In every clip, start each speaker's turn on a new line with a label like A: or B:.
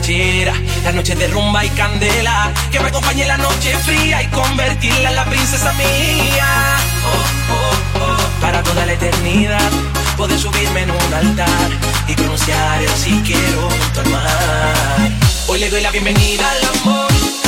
A: borrachera, la noche de rumba y candela, que me acompañe la noche fría y convertirla en la princesa mía. Oh, oh, oh. Para toda la eternidad, poder subirme en un altar y pronunciar el si quiero junto al mar. Hoy le doy la bienvenida al amor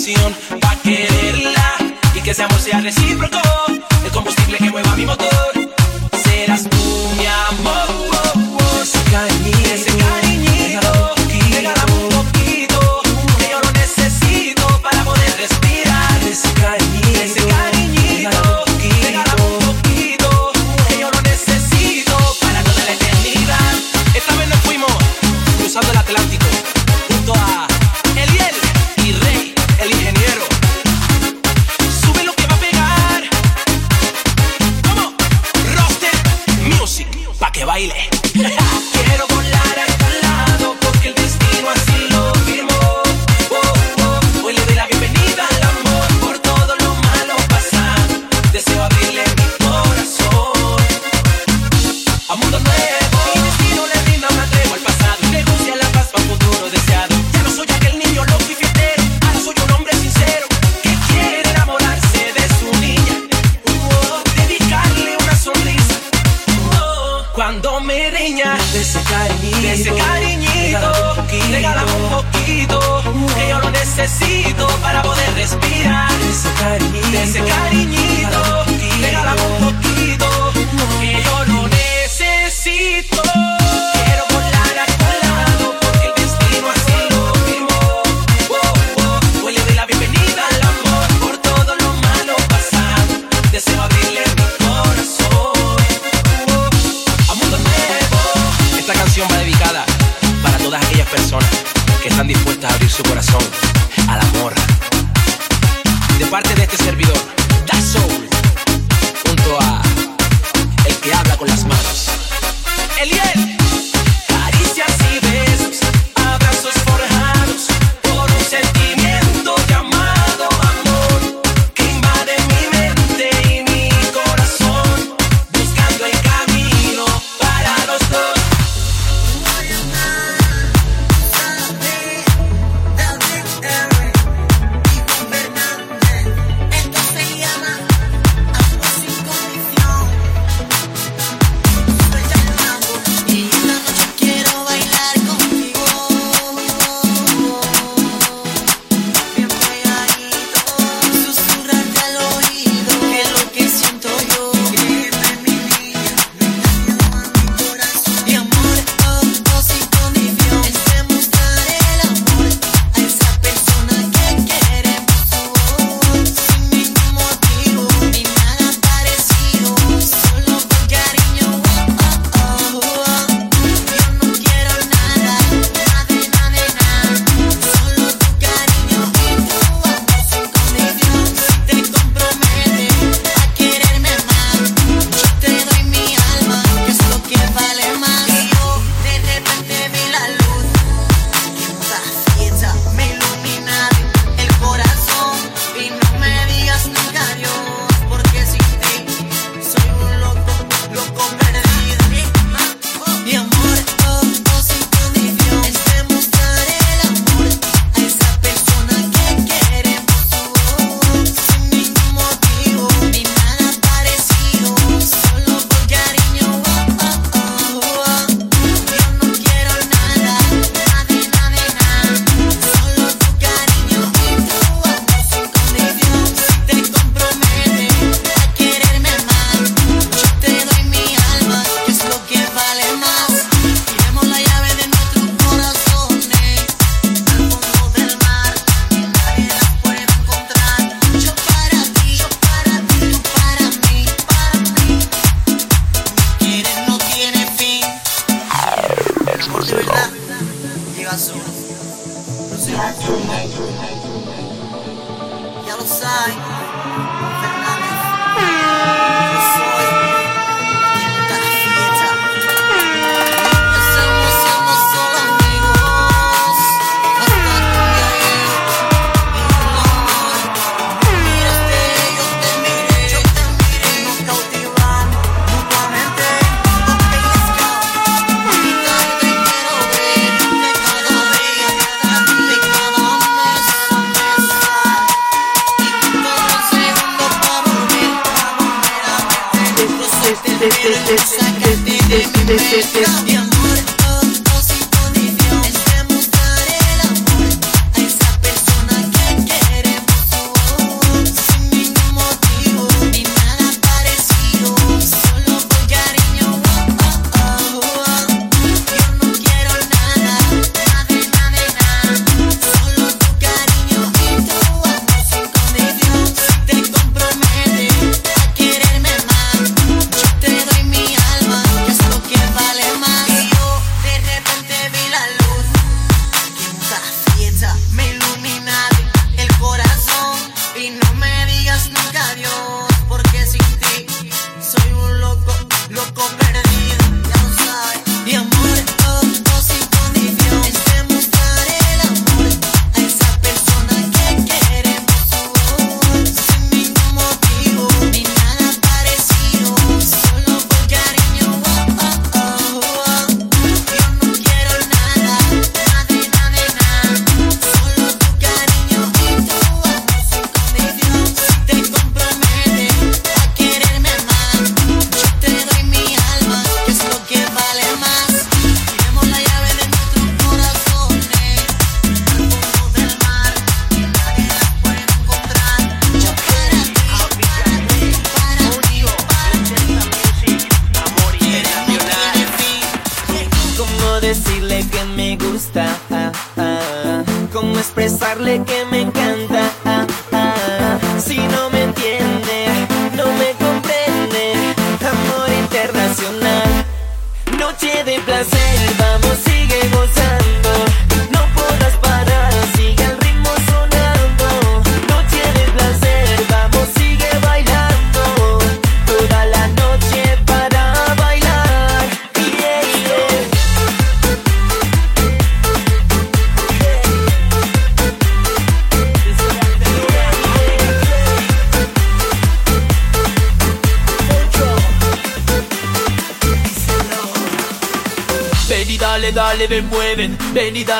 A: pasión Pa' quererla y que ese amor sea recíproco. El combustible que mueva mi motor. Serás tú mi amor. Oh, oh, Ese cariñito, ese cariñito. Un poquito Que yo lo necesito para poder respirar. Ese cariñito, ese cariñito. Regálame un poquito Que yo lo necesito para toda la eternidad. Esta vez nos fuimos cruzando el Atlántico.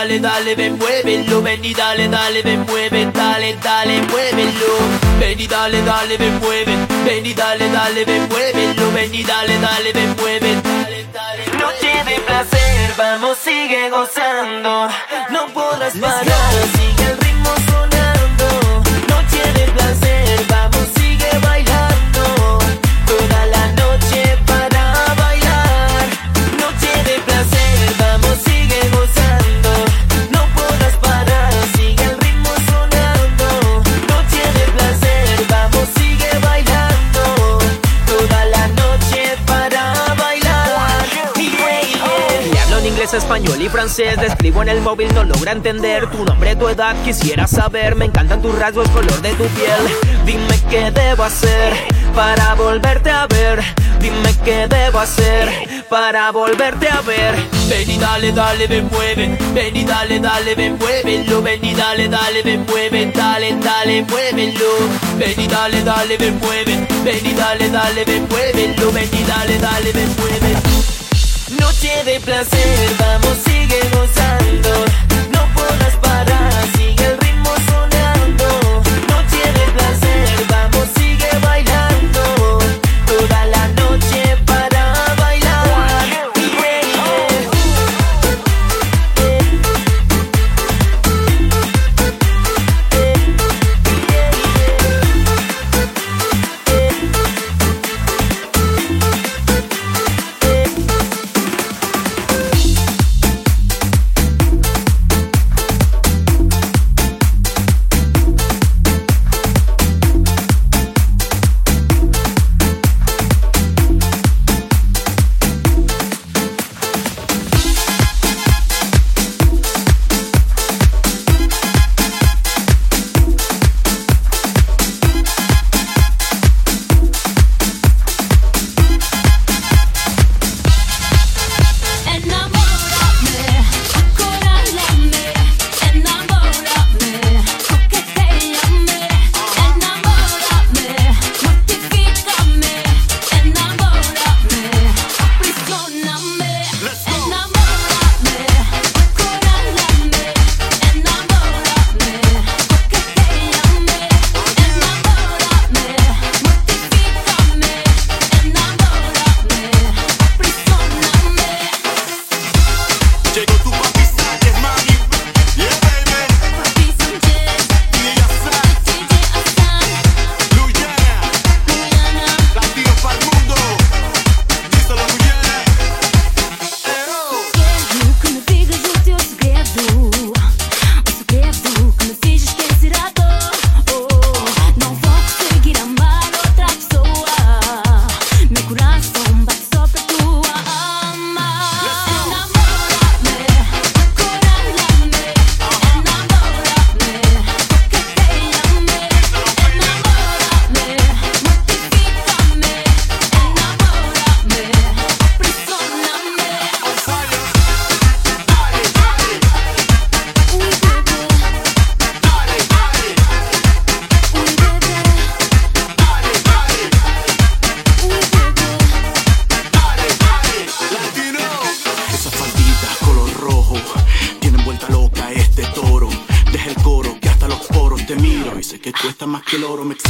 B: Dale, dale, ven, muévelo. Ven y dale, dale, ven, mueve, dale, dale, muévelo. Ven y dale, dale, ven, mueve. Ven y dale, dale, ven, muévelo. Ven y dale, dale, ven, mueve, dale, dale. Noche de placer, vamos, sigue gozando. No podrás parar, sigue el ritmo sonando.
C: Español y francés. Le escribo en el móvil, no logra entender tu nombre, tu edad. Quisiera saber, me encantan tus rasgos, color de tu piel. Dime qué debo hacer para volverte a ver. Dime qué debo hacer para volverte a ver.
B: Ven y dale, dale, ven, mueve. Ven y dale, dale, ven, muévelo. Ven y dale, dale, ven, mueve. Dale, dale, muévelo. Ven y dale, dale, ven, mueve. Ven y dale, dale, ven, muévelo. Ven y dale, dale, ven, mueve.
C: Noche de placer, vamos, sigue gozando.
D: reload them.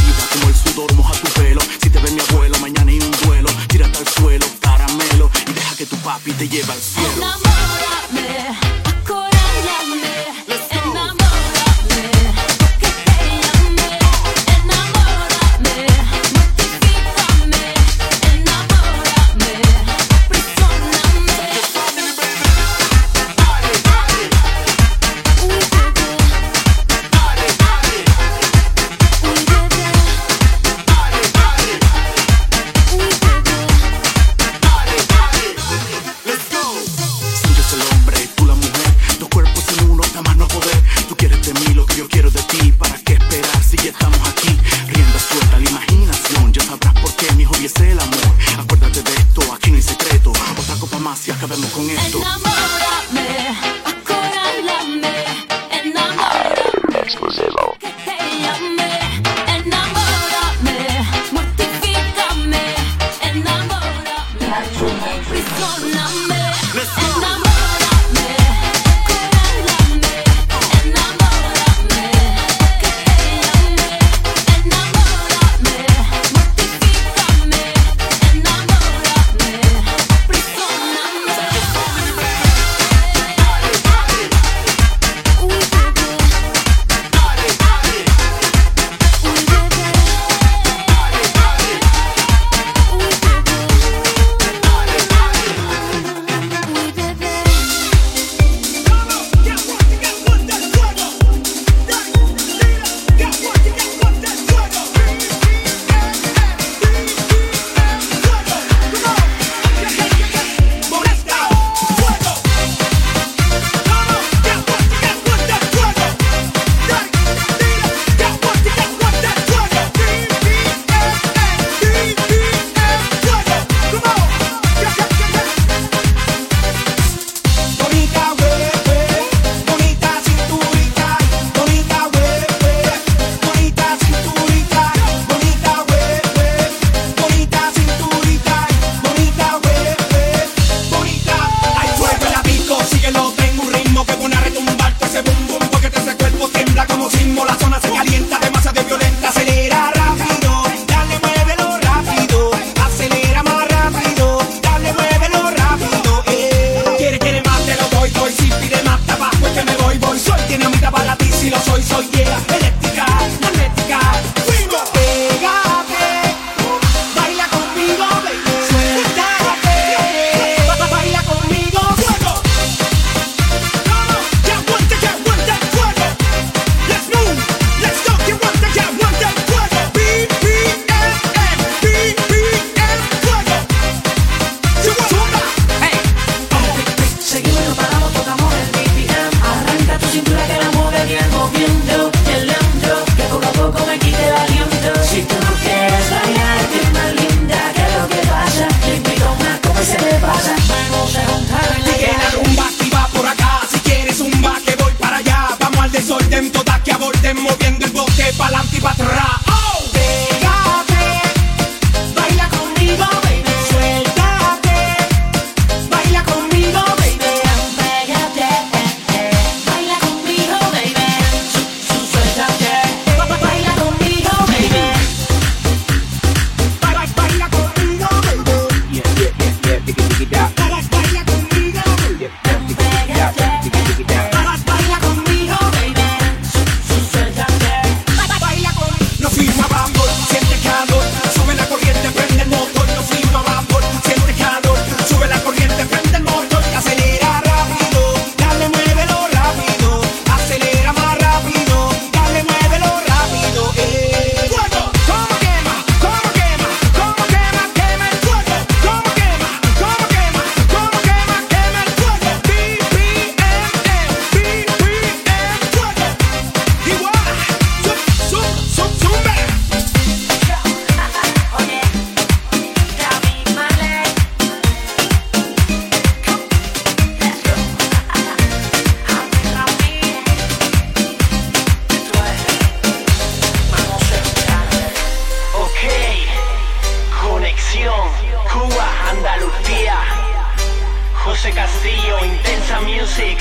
D: José Castillo, Intensa
E: Music.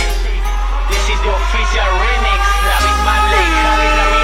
B: This is the official remix. David Marley, Javi Ramírez.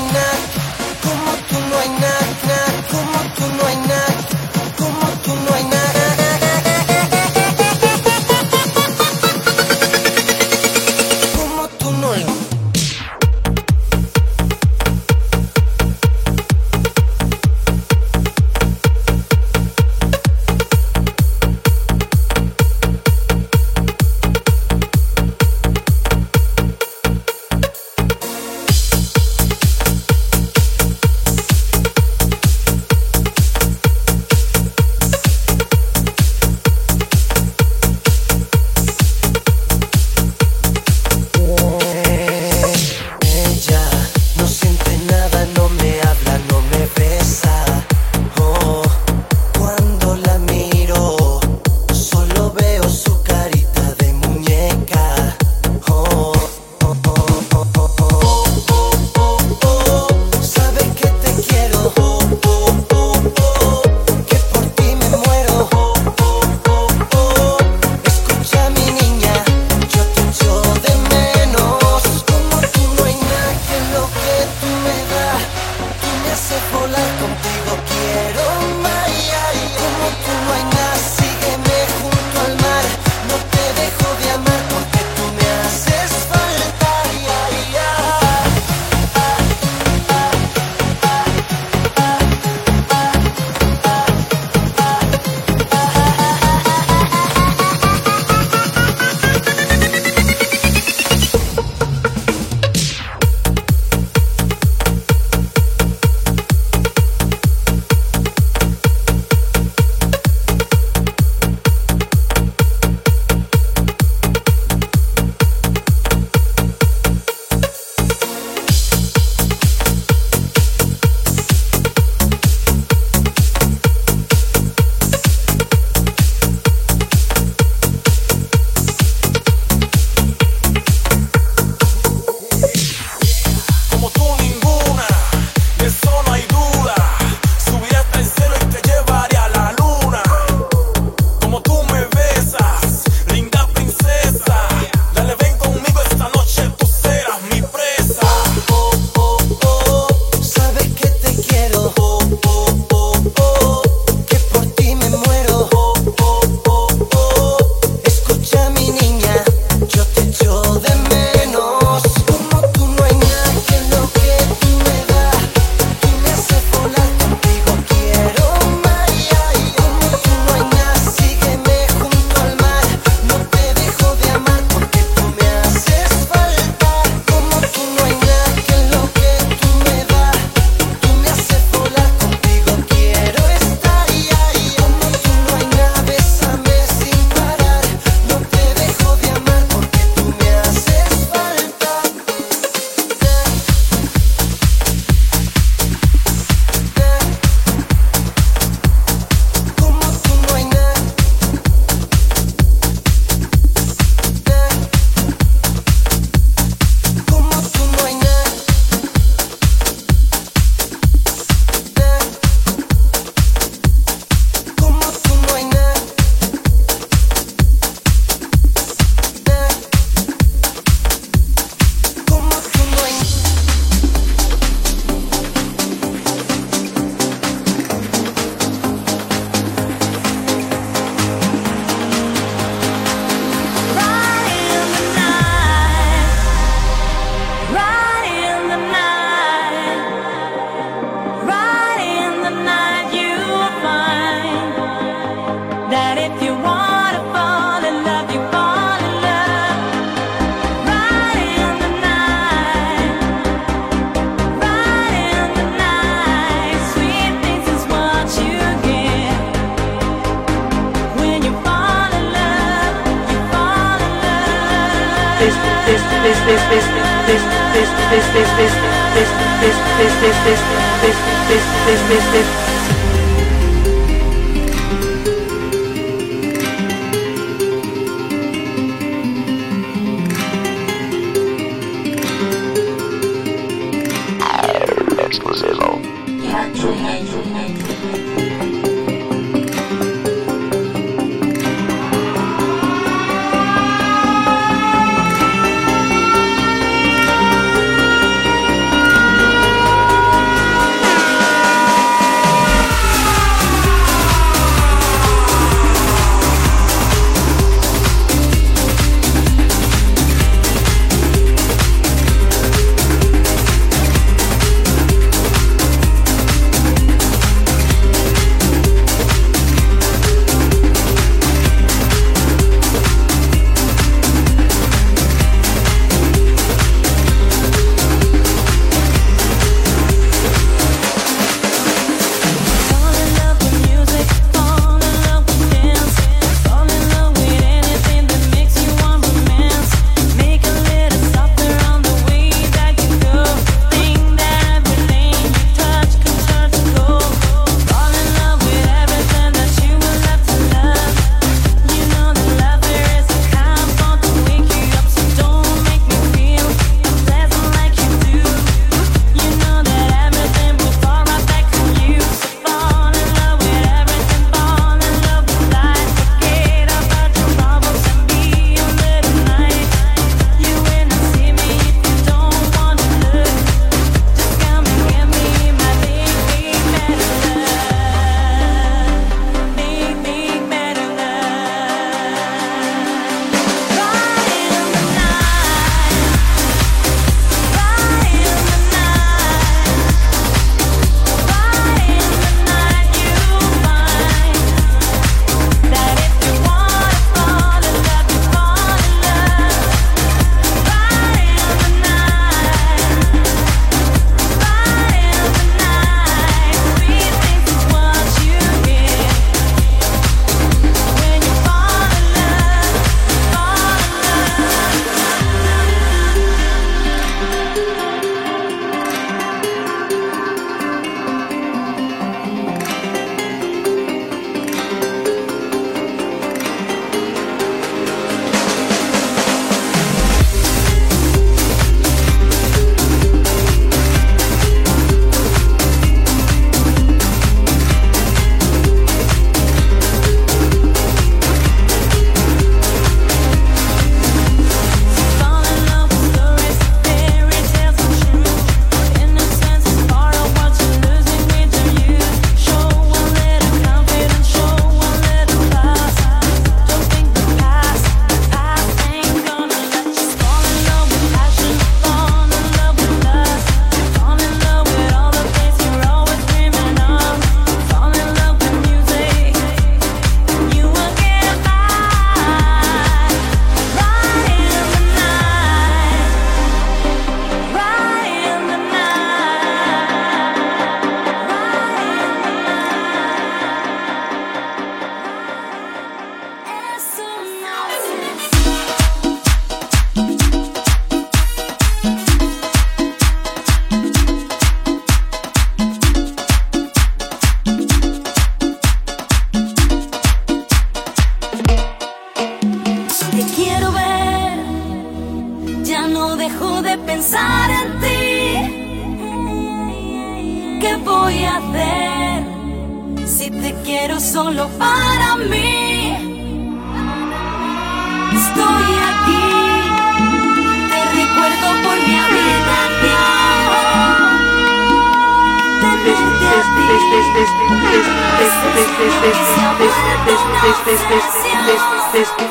F: right
G: now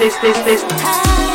G: ti. Poder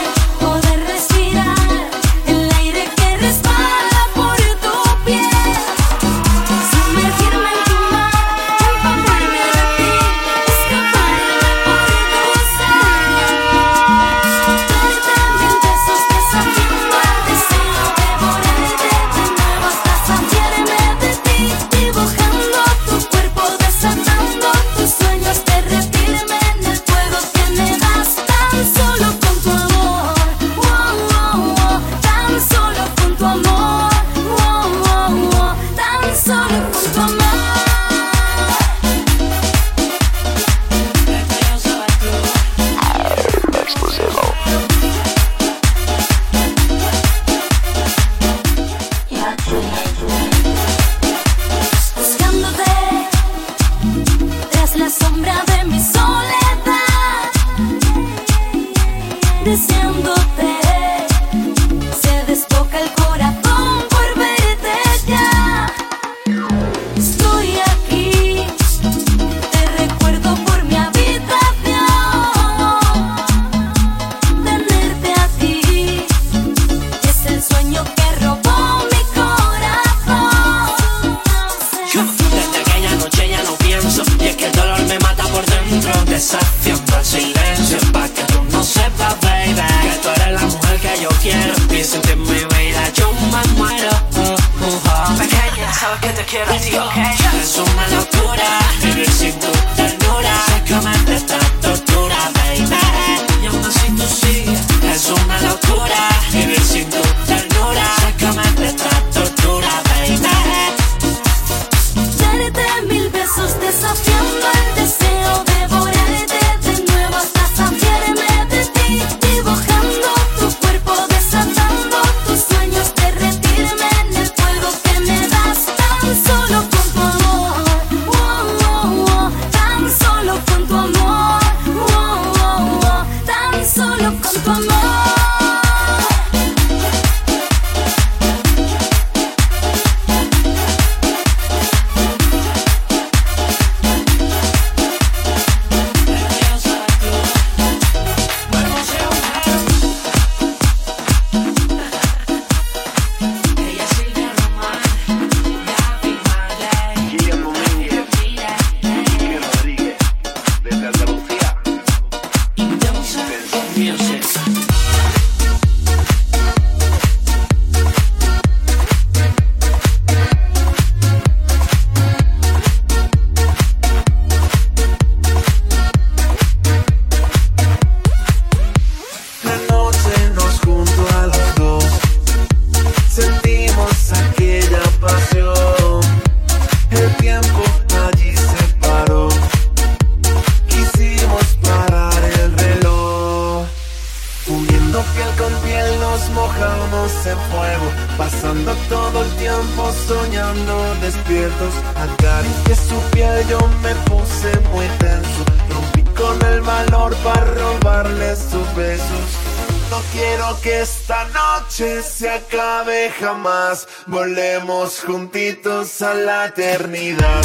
H: la eternidad.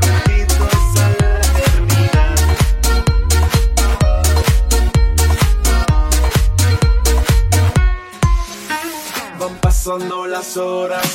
H: Juntitos a la eternidad. Pasando las horas,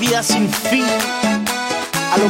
D: vida sin fin? A lo